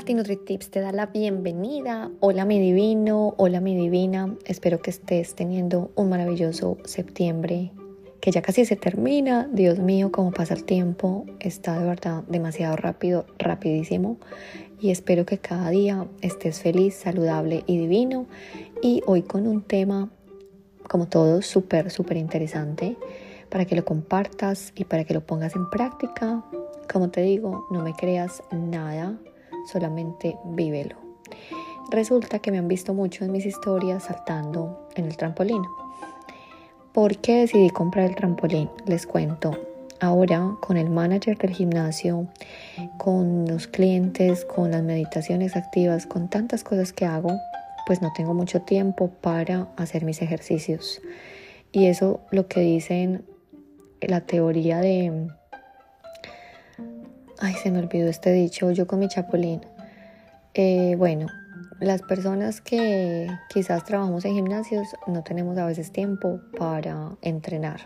Katy NutriTips te da la bienvenida. Hola mi divino, hola mi divina. Espero que estés teniendo un maravilloso septiembre que ya casi se termina. Dios mío, cómo pasa el tiempo. Está de verdad demasiado rápido, rapidísimo. Y espero que cada día estés feliz, saludable y divino. Y hoy con un tema, como todo, súper, súper interesante para que lo compartas y para que lo pongas en práctica. Como te digo, no me creas nada solamente vívelo. Resulta que me han visto mucho en mis historias saltando en el trampolín. ¿Por qué decidí comprar el trampolín? Les cuento. Ahora con el manager del gimnasio, con los clientes, con las meditaciones activas, con tantas cosas que hago, pues no tengo mucho tiempo para hacer mis ejercicios. Y eso lo que dicen la teoría de Ay, se me olvidó este dicho, yo con mi chapulín. Eh, bueno, las personas que quizás trabajamos en gimnasios no tenemos a veces tiempo para entrenar.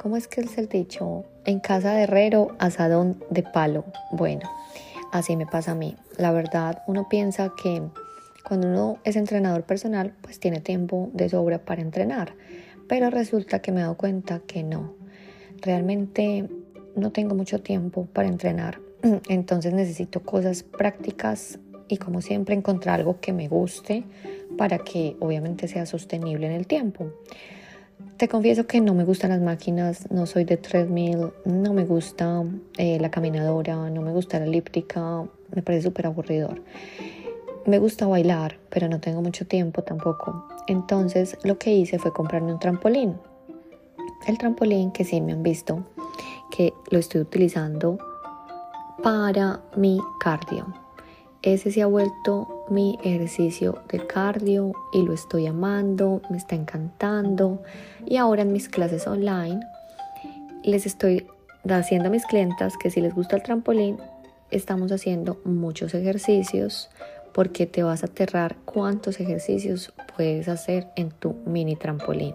¿Cómo es que es el dicho? En casa de herrero, asadón de palo. Bueno, así me pasa a mí. La verdad, uno piensa que cuando uno es entrenador personal, pues tiene tiempo de sobra para entrenar. Pero resulta que me he dado cuenta que no. Realmente no tengo mucho tiempo para entrenar, entonces necesito cosas prácticas y como siempre encontrar algo que me guste para que obviamente sea sostenible en el tiempo. Te confieso que no me gustan las máquinas, no soy de treadmill, no me gusta eh, la caminadora, no me gusta la elíptica, me parece súper aburridor. Me gusta bailar, pero no tengo mucho tiempo tampoco. Entonces lo que hice fue comprarme un trampolín. El trampolín que sí me han visto que lo estoy utilizando para mi cardio. Ese se ha vuelto mi ejercicio de cardio y lo estoy amando, me está encantando. Y ahora en mis clases online les estoy haciendo a mis clientas que si les gusta el trampolín, estamos haciendo muchos ejercicios porque te vas a aterrar cuántos ejercicios puedes hacer en tu mini trampolín.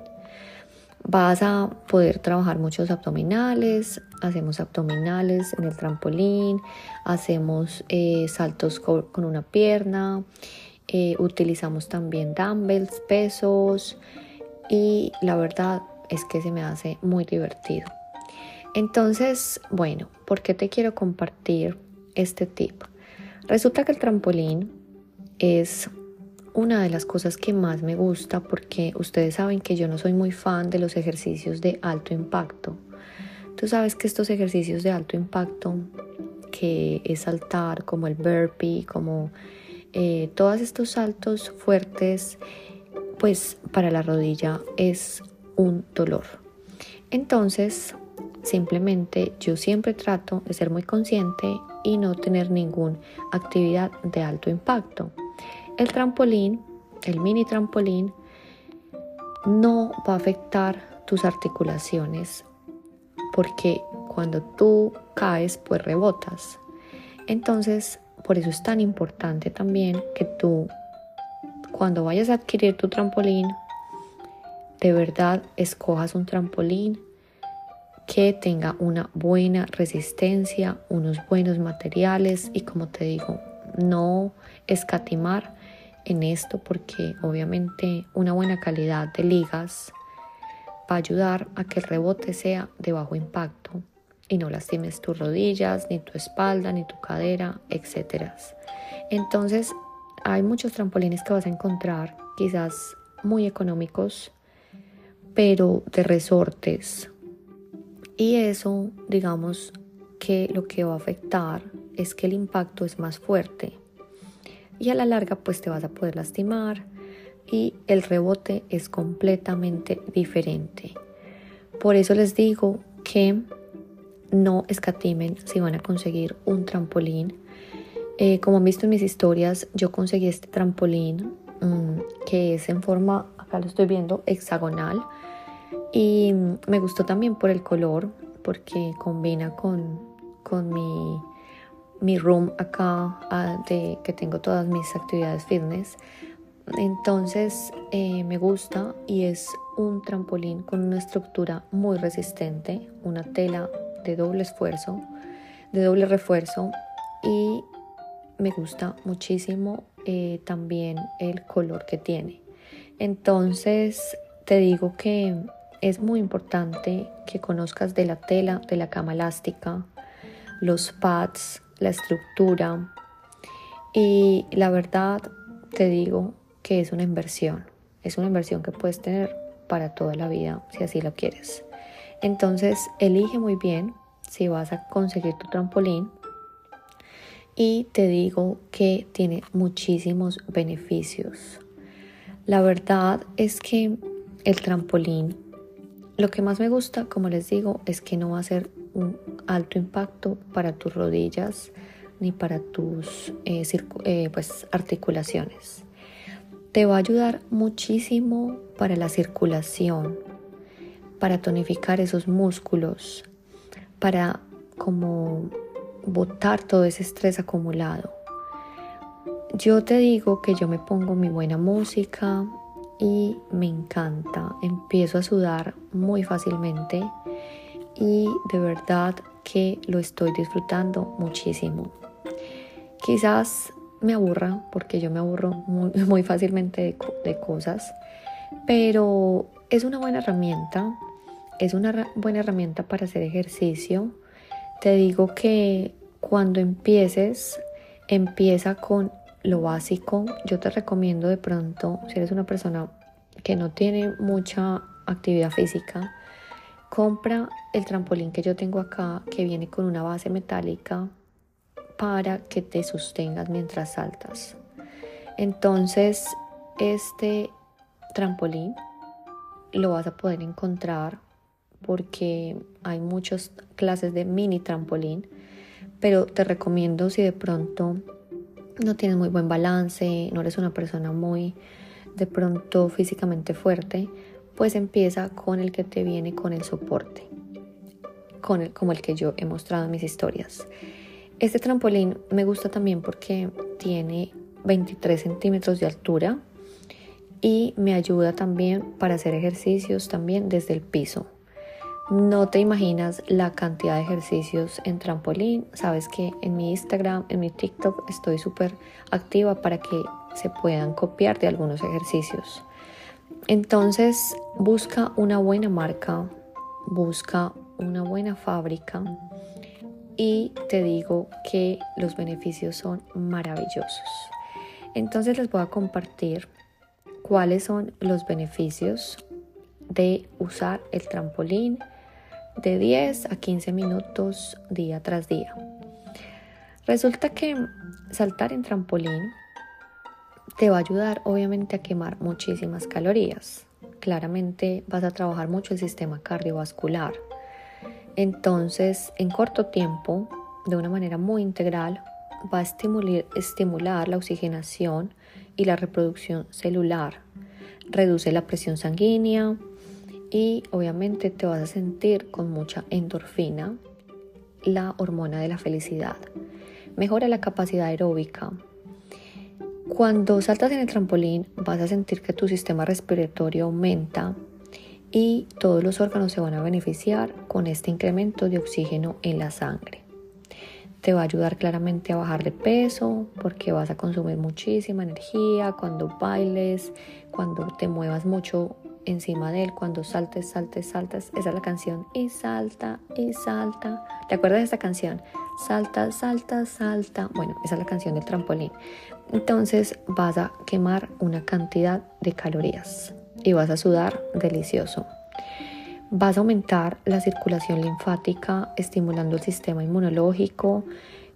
Vas a poder trabajar muchos abdominales, hacemos abdominales en el trampolín, hacemos eh, saltos con una pierna, eh, utilizamos también dumbbells, pesos y la verdad es que se me hace muy divertido. Entonces, bueno, ¿por qué te quiero compartir este tip? Resulta que el trampolín es una de las cosas que más me gusta porque ustedes saben que yo no soy muy fan de los ejercicios de alto impacto. Tú sabes que estos ejercicios de alto impacto, que es saltar como el burpee, como eh, todos estos saltos fuertes, pues para la rodilla es un dolor. Entonces, simplemente yo siempre trato de ser muy consciente y no tener ninguna actividad de alto impacto. El trampolín, el mini trampolín, no va a afectar tus articulaciones porque cuando tú caes pues rebotas. Entonces, por eso es tan importante también que tú cuando vayas a adquirir tu trampolín, de verdad escojas un trampolín que tenga una buena resistencia, unos buenos materiales y como te digo, no escatimar en esto porque obviamente una buena calidad de ligas va a ayudar a que el rebote sea de bajo impacto y no lastimes tus rodillas, ni tu espalda, ni tu cadera, etc. Entonces, hay muchos trampolines que vas a encontrar, quizás muy económicos, pero de resortes. Y eso, digamos que lo que va a afectar es que el impacto es más fuerte y a la larga pues te vas a poder lastimar y el rebote es completamente diferente. Por eso les digo que no escatimen si van a conseguir un trampolín. Eh, como han visto en mis historias, yo conseguí este trampolín mm, que es en forma, acá lo estoy viendo, hexagonal. Y me gustó también por el color, porque combina con, con mi mi room acá ah, de que tengo todas mis actividades fitness. Entonces eh, me gusta y es un trampolín con una estructura muy resistente, una tela de doble esfuerzo, de doble refuerzo y me gusta muchísimo eh, también el color que tiene. Entonces te digo que es muy importante que conozcas de la tela, de la cama elástica, los pads, la estructura y la verdad te digo que es una inversión. Es una inversión que puedes tener para toda la vida si así lo quieres. Entonces elige muy bien si vas a conseguir tu trampolín y te digo que tiene muchísimos beneficios. La verdad es que el trampolín, lo que más me gusta, como les digo, es que no va a ser alto impacto para tus rodillas ni para tus eh, eh, pues, articulaciones. Te va a ayudar muchísimo para la circulación, para tonificar esos músculos, para como botar todo ese estrés acumulado. Yo te digo que yo me pongo mi buena música y me encanta. Empiezo a sudar muy fácilmente y de verdad que lo estoy disfrutando muchísimo. Quizás me aburra porque yo me aburro muy, fácilmente de, de cosas, pero es una buena herramienta. Es una buena herramienta para hacer ejercicio. Te digo que cuando empieces, empieza con lo básico. Yo te recomiendo de pronto, si eres una persona que no tiene mucha actividad física, compra el trampolín que yo tengo acá, que viene con una base metálica para que te sostengas mientras saltas. Entonces, este trampolín lo vas a poder encontrar porque hay muchas clases de mini trampolín pero te recomiendo si de pronto no tienes muy buen balance, no eres una persona muy de pronto físicamente fuerte, pues empieza con el que te viene con el soporte, con el, como el que yo he mostrado en mis historias. Este trampolín me gusta también porque tiene 23 centímetros de altura y me ayuda también para hacer ejercicios también desde el piso. No te imaginas la cantidad de ejercicios en trampolín. Sabes que en mi Instagram, en mi TikTok estoy súper activa para que se puedan copiar de algunos ejercicios. Entonces busca una buena marca, busca una buena fábrica y te digo que los beneficios son maravillosos. Entonces les voy a compartir cuáles son los beneficios de usar el trampolín de 10 a 15 minutos día tras día. Resulta que saltar en trampolín te va a ayudar obviamente a quemar muchísimas calorías. Claramente vas a trabajar mucho el sistema cardiovascular. Entonces, en corto tiempo, de una manera muy integral, va a estimular, estimular la oxigenación y la reproducción celular. Reduce la presión sanguínea, y obviamente te vas a sentir con mucha endorfina, la hormona de la felicidad. Mejora la capacidad aeróbica. Cuando saltas en el trampolín vas a sentir que tu sistema respiratorio aumenta y todos los órganos se van a beneficiar con este incremento de oxígeno en la sangre. Te va a ayudar claramente a bajar de peso porque vas a consumir muchísima energía cuando bailes, cuando te muevas mucho encima de él cuando saltes, saltes, saltas. Esa es la canción. Y salta, y salta. ¿Te acuerdas de esta canción? Salta, salta, salta. Bueno, esa es la canción del trampolín. Entonces vas a quemar una cantidad de calorías y vas a sudar delicioso. Vas a aumentar la circulación linfática, estimulando el sistema inmunológico.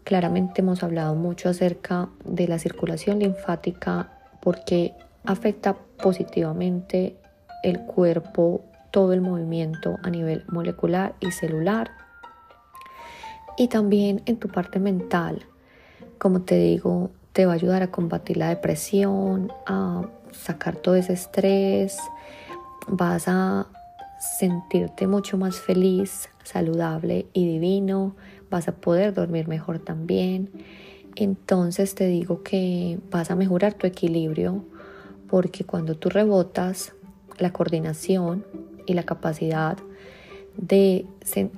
Claramente hemos hablado mucho acerca de la circulación linfática porque afecta positivamente el cuerpo, todo el movimiento a nivel molecular y celular. Y también en tu parte mental, como te digo, te va a ayudar a combatir la depresión, a sacar todo ese estrés, vas a sentirte mucho más feliz, saludable y divino, vas a poder dormir mejor también. Entonces te digo que vas a mejorar tu equilibrio porque cuando tú rebotas la coordinación y la capacidad de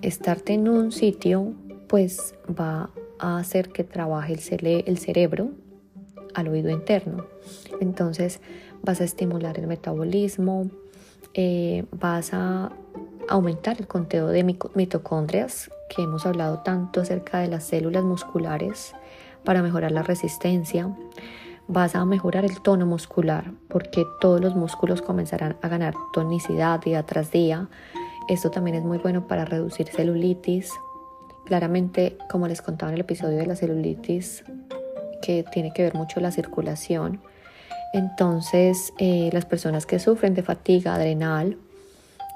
estarte en un sitio, pues va a hacer que trabaje el, cerebro al oído interno. Entonces vas a estimular el metabolismo, eh, vas a aumentar el conteo de mitocondrias, que hemos hablado tanto acerca de las células musculares para mejorar la resistencia. Vas a mejorar el tono muscular porque todos los músculos comenzarán a ganar tonicidad día tras día. Esto también es muy bueno para reducir celulitis. Claramente, como les contaba en el episodio de la celulitis, que tiene que ver mucho la circulación, entonces eh, las personas que sufren de fatiga adrenal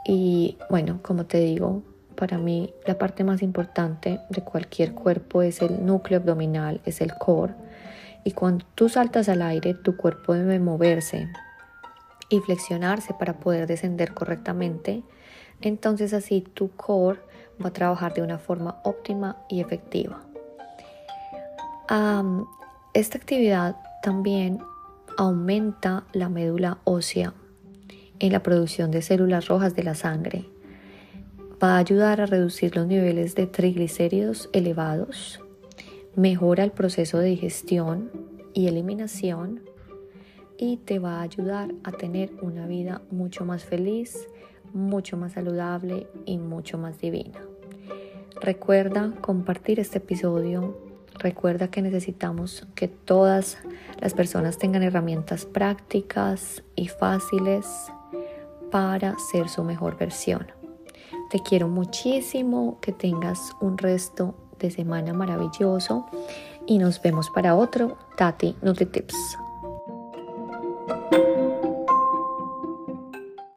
y bueno, como te digo, para mí la parte más importante de cualquier cuerpo es el núcleo abdominal, es el core. Y cuando tú saltas al aire, tu cuerpo debe moverse y flexionarse para poder descender correctamente. Entonces así tu core va a trabajar de una forma óptima y efectiva. esta actividad también aumenta la médula ósea en la producción de células rojas de la sangre va a ayudar a reducir los niveles de triglicéridos elevados, mejora el proceso de digestión y eliminación y te va a ayudar a tener una vida mucho más feliz, mucho más saludable y mucho más divina. Recuerda compartir este episodio. Recuerda que necesitamos que todas las personas tengan herramientas prácticas y fáciles para ser su mejor versión. Te quiero muchísimo, que tengas un resto de semana maravilloso y nos vemos para otro Tati NutriTips.